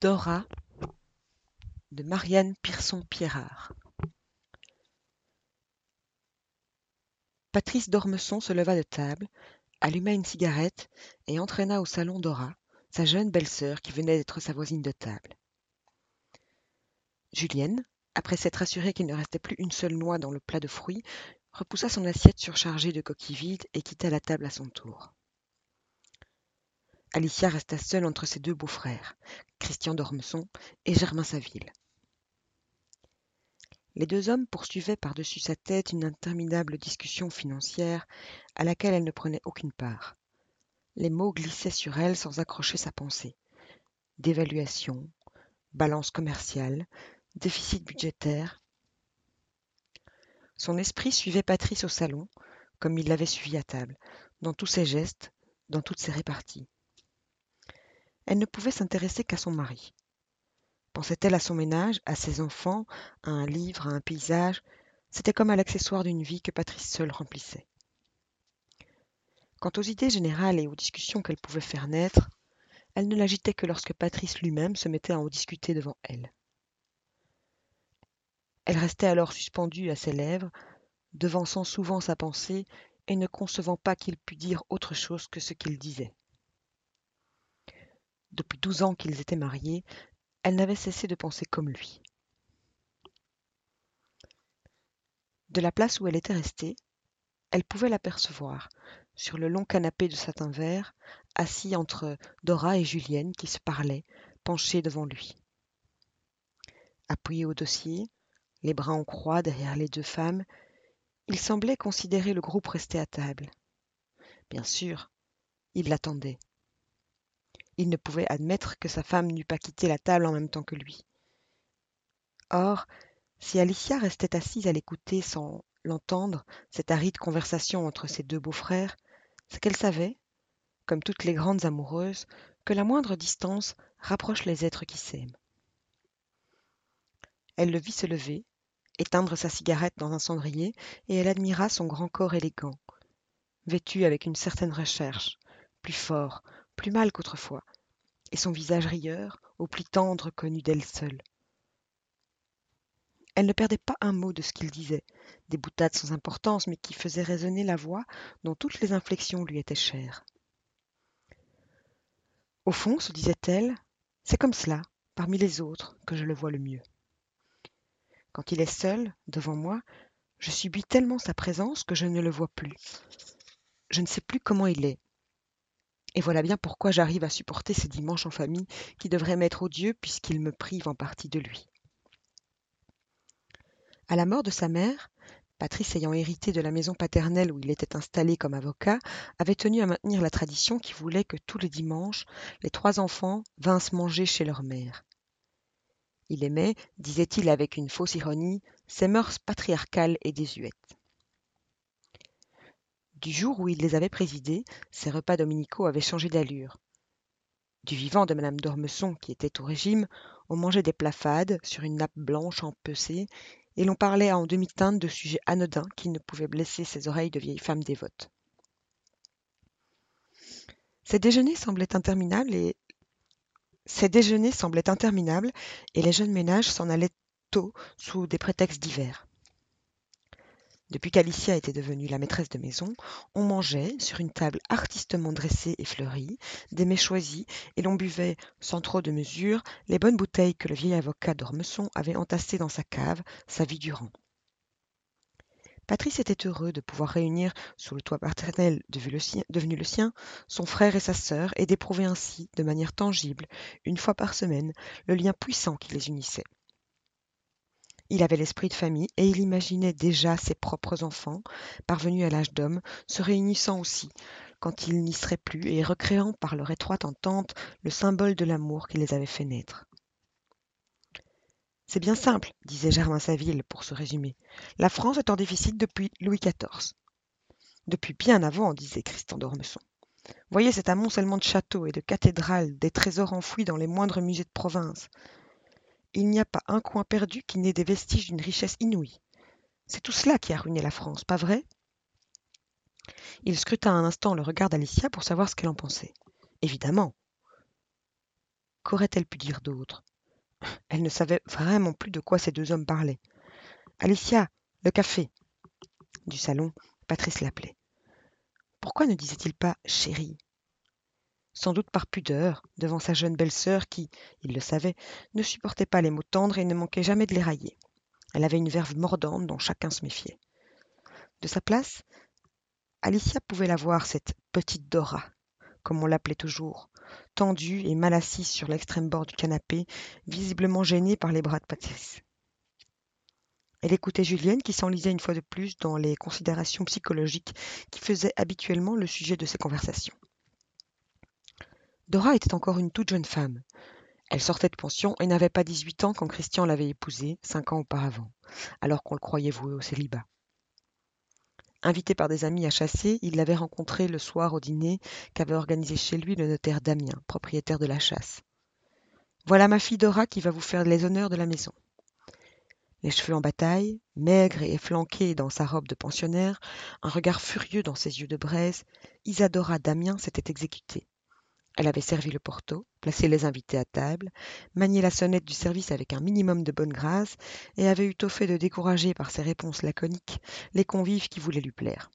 Dora de Marianne Pierson-Pierrard. Patrice d'Ormesson se leva de table, alluma une cigarette et entraîna au salon Dora, sa jeune belle-sœur qui venait d'être sa voisine de table. Julienne, après s'être assurée qu'il ne restait plus une seule noix dans le plat de fruits, repoussa son assiette surchargée de coquilles vides et quitta la table à son tour. Alicia resta seule entre ses deux beaux-frères, Christian d'Ormesson et Germain Saville. Les deux hommes poursuivaient par-dessus sa tête une interminable discussion financière à laquelle elle ne prenait aucune part. Les mots glissaient sur elle sans accrocher sa pensée. Dévaluation, balance commerciale, déficit budgétaire. Son esprit suivait Patrice au salon, comme il l'avait suivi à table, dans tous ses gestes, dans toutes ses réparties. Elle ne pouvait s'intéresser qu'à son mari. Pensait-elle à son ménage, à ses enfants, à un livre, à un paysage? C'était comme à l'accessoire d'une vie que Patrice seul remplissait. Quant aux idées générales et aux discussions qu'elle pouvait faire naître, elle ne l'agitait que lorsque Patrice lui-même se mettait à en discuter devant elle. Elle restait alors suspendue à ses lèvres, devançant souvent sa pensée et ne concevant pas qu'il pût dire autre chose que ce qu'il disait. Depuis douze ans qu'ils étaient mariés, elle n'avait cessé de penser comme lui. De la place où elle était restée, elle pouvait l'apercevoir, sur le long canapé de satin vert, assis entre Dora et Julienne qui se parlaient, penchées devant lui. Appuyé au dossier, les bras en croix derrière les deux femmes, il semblait considérer le groupe resté à table. Bien sûr, il l'attendait. Il ne pouvait admettre que sa femme n'eût pas quitté la table en même temps que lui. Or, si Alicia restait assise à l'écouter sans l'entendre, cette aride conversation entre ses deux beaux-frères, c'est qu'elle savait, comme toutes les grandes amoureuses, que la moindre distance rapproche les êtres qui s'aiment. Elle le vit se lever, éteindre sa cigarette dans un cendrier, et elle admira son grand corps élégant, vêtu avec une certaine recherche, plus fort, plus mal qu'autrefois, et son visage rieur, au plus tendre connu d'elle seule. Elle ne perdait pas un mot de ce qu'il disait, des boutades sans importance, mais qui faisaient résonner la voix dont toutes les inflexions lui étaient chères. Au fond, se disait-elle, c'est comme cela, parmi les autres, que je le vois le mieux. Quand il est seul, devant moi, je subis tellement sa présence que je ne le vois plus. Je ne sais plus comment il est, et voilà bien pourquoi j'arrive à supporter ces dimanches en famille qui devraient m'être odieux puisqu'ils me privent en partie de lui. À la mort de sa mère, Patrice ayant hérité de la maison paternelle où il était installé comme avocat, avait tenu à maintenir la tradition qui voulait que tous les dimanches, les trois enfants vinssent manger chez leur mère. Il aimait, disait-il avec une fausse ironie, ses mœurs patriarcales et désuètes. Du jour où il les avait présidés, ses repas dominicaux avaient changé d'allure. Du vivant de madame d'Ormesson, qui était au régime, on mangeait des plats fades sur une nappe blanche empecée, et l'on parlait en demi-teinte de sujets anodins qui ne pouvaient blesser ses oreilles de vieille femme dévote. Ces déjeuners semblaient interminables et les jeunes ménages s'en allaient tôt sous des prétextes divers. Depuis qu'Alicia était devenue la maîtresse de maison, on mangeait, sur une table artistement dressée et fleurie, des mets choisis, et l'on buvait, sans trop de mesure, les bonnes bouteilles que le vieil avocat d'Ormesson avait entassées dans sa cave sa vie durant. Patrice était heureux de pouvoir réunir, sous le toit paternel devenu le sien, son frère et sa sœur, et d'éprouver ainsi, de manière tangible, une fois par semaine, le lien puissant qui les unissait. Il avait l'esprit de famille et il imaginait déjà ses propres enfants, parvenus à l'âge d'homme, se réunissant aussi, quand ils n'y seraient plus, et recréant par leur étroite entente le symbole de l'amour qui les avait fait naître. C'est bien simple, disait Germain Saville pour se résumer. La France est en déficit depuis Louis XIV. Depuis bien avant, disait Christian d'Ormesson. Voyez cet amoncellement de châteaux et de cathédrales, des trésors enfouis dans les moindres musées de province. Il n'y a pas un coin perdu qui n'ait des vestiges d'une richesse inouïe. C'est tout cela qui a ruiné la France, pas vrai? Il scruta un instant le regard d'Alicia pour savoir ce qu'elle en pensait. Évidemment. Qu'aurait-elle pu dire d'autre? Elle ne savait vraiment plus de quoi ces deux hommes parlaient. Alicia, le café Du salon, Patrice l'appelait. Pourquoi ne disait-il pas chérie? Sans doute par pudeur, devant sa jeune belle-sœur qui, il le savait, ne supportait pas les mots tendres et ne manquait jamais de les railler. Elle avait une verve mordante dont chacun se méfiait. De sa place, Alicia pouvait la voir, cette petite Dora, comme on l'appelait toujours, tendue et mal assise sur l'extrême bord du canapé, visiblement gênée par les bras de Patrice. Elle écoutait Julienne qui s'enlisait une fois de plus dans les considérations psychologiques qui faisaient habituellement le sujet de ces conversations. Dora était encore une toute jeune femme. Elle sortait de pension et n'avait pas 18 ans quand Christian l'avait épousée, cinq ans auparavant, alors qu'on le croyait voué au célibat. Invité par des amis à chasser, il l'avait rencontrée le soir au dîner qu'avait organisé chez lui le notaire Damien, propriétaire de la chasse. Voilà ma fille Dora qui va vous faire les honneurs de la maison. Les cheveux en bataille, maigre et flanquée dans sa robe de pensionnaire, un regard furieux dans ses yeux de braise, Isadora Damien s'était exécutée. Elle avait servi le porto, placé les invités à table, manié la sonnette du service avec un minimum de bonne grâce, et avait eu au fait de décourager par ses réponses laconiques les convives qui voulaient lui plaire.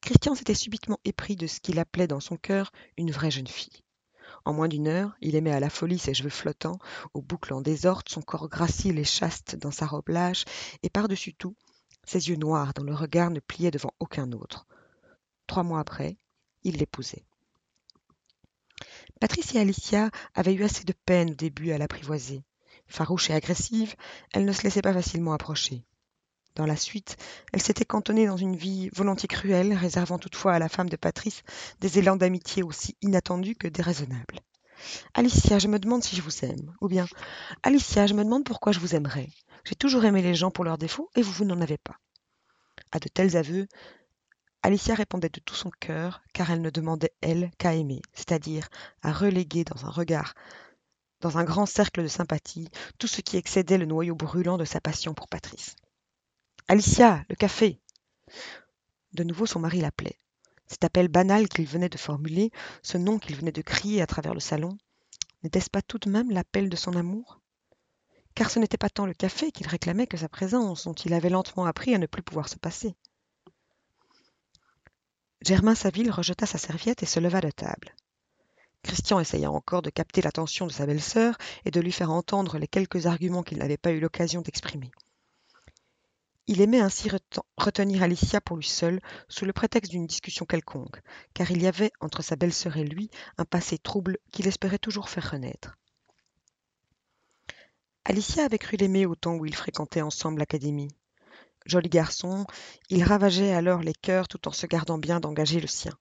Christian s'était subitement épris de ce qu'il appelait dans son cœur une vraie jeune fille. En moins d'une heure, il aimait à la folie ses cheveux flottants, aux boucles en désordre, son corps gracile et chaste dans sa robe lâche, et par-dessus tout, ses yeux noirs dont le regard ne pliait devant aucun autre. Trois mois après, il l'épousait. Patrice et Alicia avaient eu assez de peine au début à l'apprivoiser. Farouche et agressive, elle ne se laissait pas facilement approcher. Dans la suite, elle s'était cantonnée dans une vie volontiers cruelle, réservant toutefois à la femme de Patrice des élans d'amitié aussi inattendus que déraisonnables. Alicia, je me demande si je vous aime. Ou bien, Alicia, je me demande pourquoi je vous aimerais. J'ai toujours aimé les gens pour leurs défauts et vous, vous n'en avez pas. À de tels aveux, Alicia répondait de tout son cœur, car elle ne demandait, elle, qu'à aimer, c'est-à-dire à reléguer dans un regard, dans un grand cercle de sympathie, tout ce qui excédait le noyau brûlant de sa passion pour Patrice. Alicia, le café De nouveau son mari l'appelait. Cet appel banal qu'il venait de formuler, ce nom qu'il venait de crier à travers le salon, n'était-ce pas tout de même l'appel de son amour? Car ce n'était pas tant le café qu'il réclamait que sa présence, dont il avait lentement appris à ne plus pouvoir se passer. Germain Saville rejeta sa serviette et se leva de table. Christian essaya encore de capter l'attention de sa belle-sœur et de lui faire entendre les quelques arguments qu'il n'avait pas eu l'occasion d'exprimer. Il aimait ainsi retenir Alicia pour lui seul, sous le prétexte d'une discussion quelconque, car il y avait entre sa belle-sœur et lui un passé trouble qu'il espérait toujours faire renaître. Alicia avait cru l'aimer au temps où ils fréquentaient ensemble l'académie. Joli garçon, il ravageait alors les cœurs tout en se gardant bien d'engager le sien.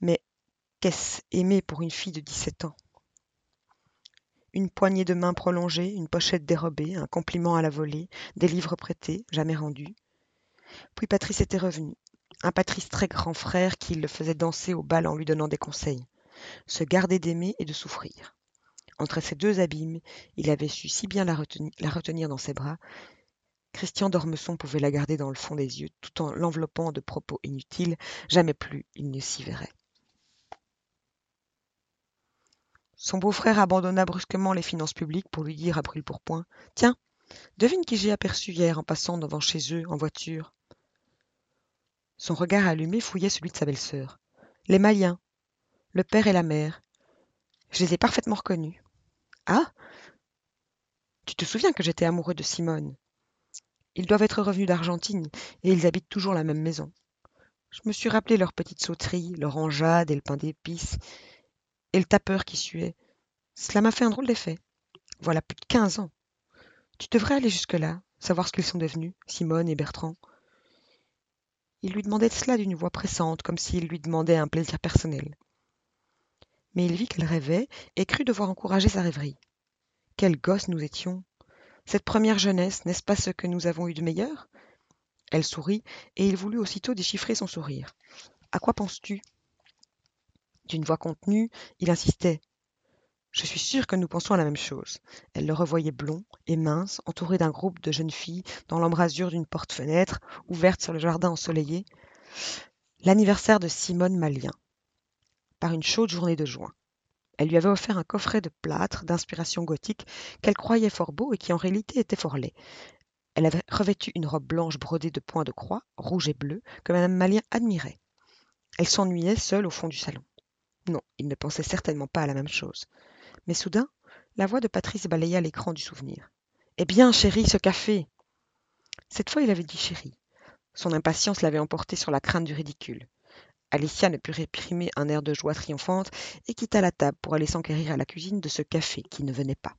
Mais qu'est-ce aimer pour une fille de dix-sept ans? Une poignée de main prolongée, une pochette dérobée, un compliment à la volée, des livres prêtés, jamais rendus. Puis Patrice était revenu, un Patrice très grand frère qui le faisait danser au bal en lui donnant des conseils, se garder d'aimer et de souffrir. Entre ces deux abîmes, il avait su si bien la retenir, la retenir dans ses bras Christian d'Ormesson pouvait la garder dans le fond des yeux, tout en l'enveloppant de propos inutiles. Jamais plus il ne s'y verrait. Son beau-frère abandonna brusquement les finances publiques pour lui dire à brûle-pourpoint Tiens, devine qui j'ai aperçu hier en passant devant chez eux en voiture. Son regard allumé fouillait celui de sa belle-sœur. Les Maliens, le père et la mère. Je les ai parfaitement reconnus. Ah Tu te souviens que j'étais amoureux de Simone? Ils doivent être revenus d'Argentine, et ils habitent toujours la même maison. Je me suis rappelé leurs petites sauteries, leur enjade et le pain d'épices, et le tapeur qui suait. Cela m'a fait un drôle d'effet. Voilà plus de quinze ans. Tu devrais aller jusque-là, savoir ce qu'ils sont devenus, Simone et Bertrand. Il lui demandait cela d'une voix pressante, comme s'il lui demandait un plaisir personnel. Mais il vit qu'elle rêvait et crut devoir encourager sa rêverie. Quels gosses nous étions cette première jeunesse, n'est-ce pas ce que nous avons eu de meilleur? Elle sourit, et il voulut aussitôt déchiffrer son sourire. À quoi penses-tu? D'une voix contenue, il insistait. Je suis sûr que nous pensons à la même chose. Elle le revoyait blond et mince, entouré d'un groupe de jeunes filles, dans l'embrasure d'une porte-fenêtre, ouverte sur le jardin ensoleillé. L'anniversaire de Simone Malien. Par une chaude journée de juin. Elle lui avait offert un coffret de plâtre d'inspiration gothique qu'elle croyait fort beau et qui en réalité était fort laid. Elle avait revêtu une robe blanche brodée de points de croix, rouge et bleu, que Madame Malien admirait. Elle s'ennuyait seule au fond du salon. Non, il ne pensait certainement pas à la même chose. Mais soudain, la voix de Patrice balaya l'écran du souvenir. Eh bien, chérie, ce café Cette fois, il avait dit chérie. Son impatience l'avait emporté sur la crainte du ridicule. Alicia ne put réprimer un air de joie triomphante et quitta la table pour aller s'enquérir à la cuisine de ce café qui ne venait pas.